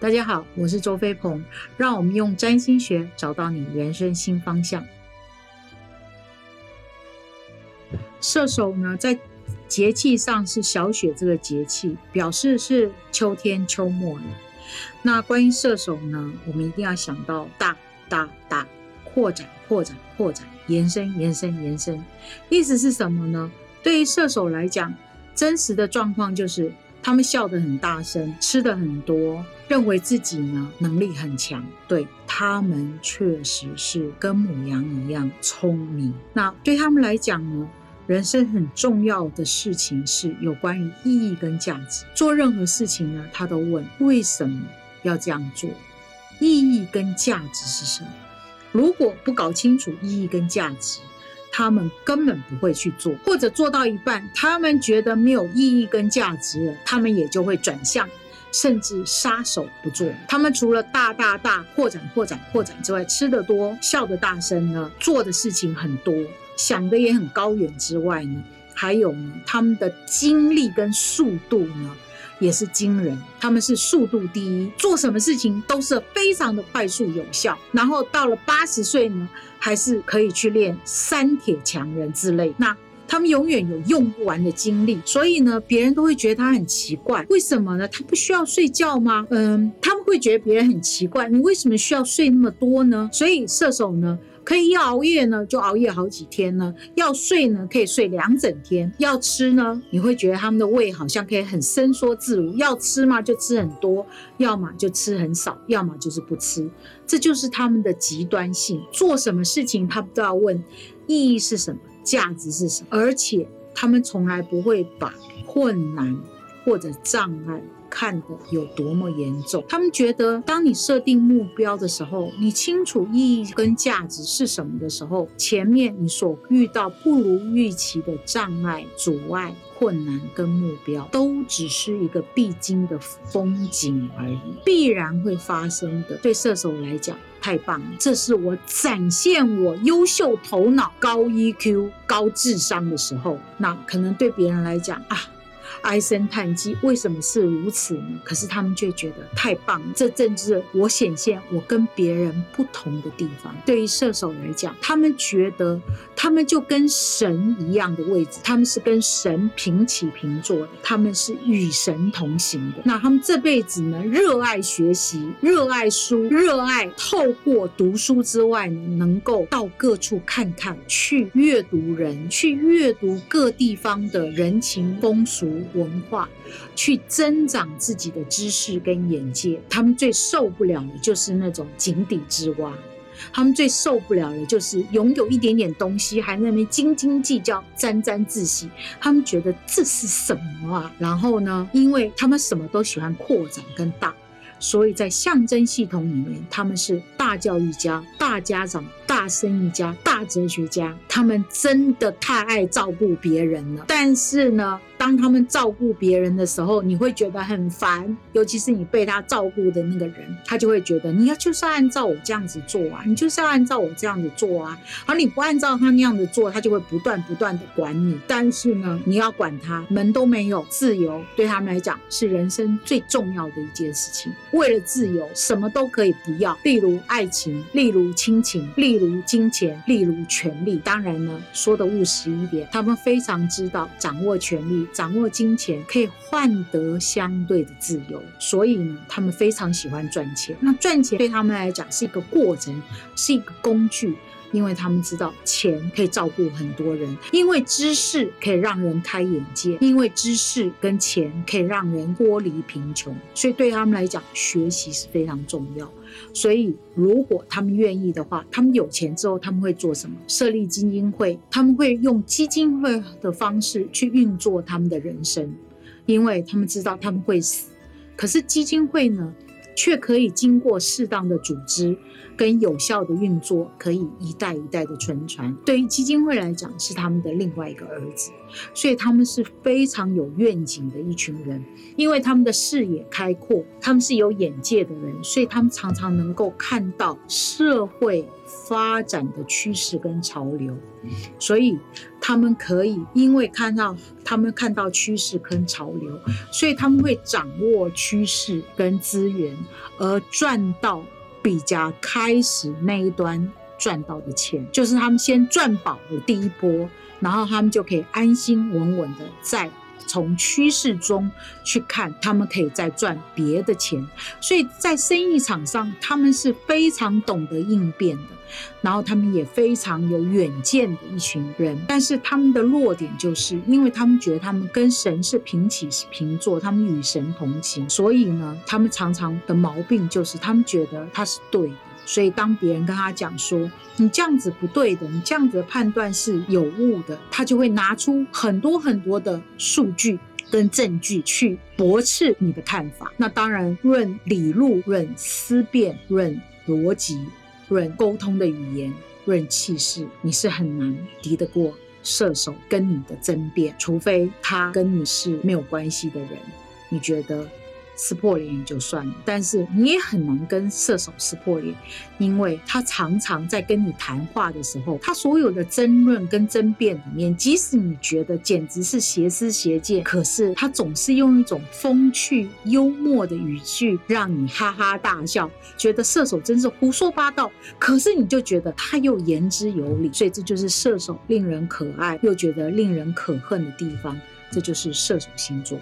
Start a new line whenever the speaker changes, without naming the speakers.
大家好，我是周飞鹏，让我们用占星学找到你人生新方向。射手呢，在节气上是小雪这个节气，表示是秋天秋末了。那关于射手呢，我们一定要想到大大大扩展扩展扩展延伸延伸延伸，意思是什么呢？对于射手来讲，真实的状况就是他们笑得很大声，吃的很多，认为自己呢能力很强。对他们确实是跟母羊一样聪明。那对他们来讲呢？人生很重要的事情是有关于意义跟价值。做任何事情呢，他都问为什么要这样做，意义跟价值是什么？如果不搞清楚意义跟价值，他们根本不会去做，或者做到一半，他们觉得没有意义跟价值了，他们也就会转向，甚至撒手不做。他们除了大大大扩展扩展扩展之外，吃得多，笑得大声呢，做的事情很多。想的也很高远之外呢，还有呢，他们的精力跟速度呢也是惊人。他们是速度第一，做什么事情都是非常的快速有效。然后到了八十岁呢，还是可以去练三铁强人之类。那他们永远有用不完的精力，所以呢，别人都会觉得他很奇怪。为什么呢？他不需要睡觉吗？嗯，他们会觉得别人很奇怪，你为什么需要睡那么多呢？所以射手呢？可以要熬夜呢，就熬夜好几天呢；要睡呢，可以睡两整天；要吃呢，你会觉得他们的胃好像可以很伸缩自如。要吃嘛，就吃很多；要么就吃很少；要么就是不吃。这就是他们的极端性。做什么事情，他们都要问意义是什么，价值是什么，而且他们从来不会把困难或者障碍。看的有多么严重？他们觉得，当你设定目标的时候，你清楚意义跟价值是什么的时候，前面你所遇到不如预期的障碍、阻碍、困难跟目标，都只是一个必经的风景而已，必然会发生的。对射手来讲，太棒了，这是我展现我优秀头脑、高 EQ、高智商的时候。那可能对别人来讲啊。唉声叹气，为什么是如此呢？可是他们却觉得太棒了，这正是我显现我跟别人不同的地方。对于射手来讲，他们觉得他们就跟神一样的位置，他们是跟神平起平坐的，他们是与神同行的。那他们这辈子呢，热爱学习，热爱书，热爱透过读书之外呢，能够到各处看看，去阅读人，去阅读各地方的人情风俗。文化去增长自己的知识跟眼界，他们最受不了的就是那种井底之蛙，他们最受不了的就是拥有一点点东西还那边斤斤计较、沾沾自喜，他们觉得这是什么啊？然后呢，因为他们什么都喜欢扩展跟大，所以在象征系统里面，他们是大教育家、大家长、大生意家、大哲学家，他们真的太爱照顾别人了。但是呢？当他们照顾别人的时候，你会觉得很烦，尤其是你被他照顾的那个人，他就会觉得你要就是按照我这样子做啊，你就是要按照我这样子做啊，而你不按照他那样子做，他就会不断不断的管你。但是呢，你要管他，门都没有，自由对他们来讲是人生最重要的一件事情。为了自由，什么都可以不要，例如爱情，例如亲情，例如金钱，例如权力。当然呢，说的务实一点，他们非常知道掌握权力。掌握金钱可以换得相对的自由，所以呢，他们非常喜欢赚钱。那赚钱对他们来讲是一个过程，是一个工具，因为他们知道钱可以照顾很多人，因为知识可以让人开眼界，因为知识跟钱可以让人脱离贫穷，所以对他们来讲，学习是非常重要。所以，如果他们愿意的话，他们有钱之后，他们会做什么？设立基金会，他们会用基金会的方式去运作他们的人生，因为他们知道他们会死。可是基金会呢？却可以经过适当的组织跟有效的运作，可以一代一代的存传。对于基金会来讲，是他们的另外一个儿子，所以他们是非常有愿景的一群人。因为他们的视野开阔，他们是有眼界的人，所以他们常常能够看到社会发展的趋势跟潮流，所以他们可以因为看到他们看到趋势跟潮流，所以他们会掌握趋势跟资源，而赚到比较开始那一端赚到的钱，就是他们先赚饱了第一波，然后他们就可以安心稳稳的在。从趋势中去看，他们可以再赚别的钱，所以在生意场上，他们是非常懂得应变的，然后他们也非常有远见的一群人。但是他们的弱点就是，因为他们觉得他们跟神是平起平坐，他们与神同行，所以呢，他们常常的毛病就是他们觉得他是对。所以，当别人跟他讲说你这样子不对的，你这样子的判断是有误的，他就会拿出很多很多的数据跟证据去驳斥你的看法。那当然，论理路、论思辨、论逻辑、论沟通的语言、论气势，你是很难敌得过射手跟你的争辩，除非他跟你是没有关系的人。你觉得？撕破脸也就算了，但是你也很难跟射手撕破脸，因为他常常在跟你谈话的时候，他所有的争论跟争辩里面，即使你觉得简直是邪思邪见，可是他总是用一种风趣幽默的语句让你哈哈大笑，觉得射手真是胡说八道。可是你就觉得他又言之有理，所以这就是射手令人可爱又觉得令人可恨的地方，这就是射手星座。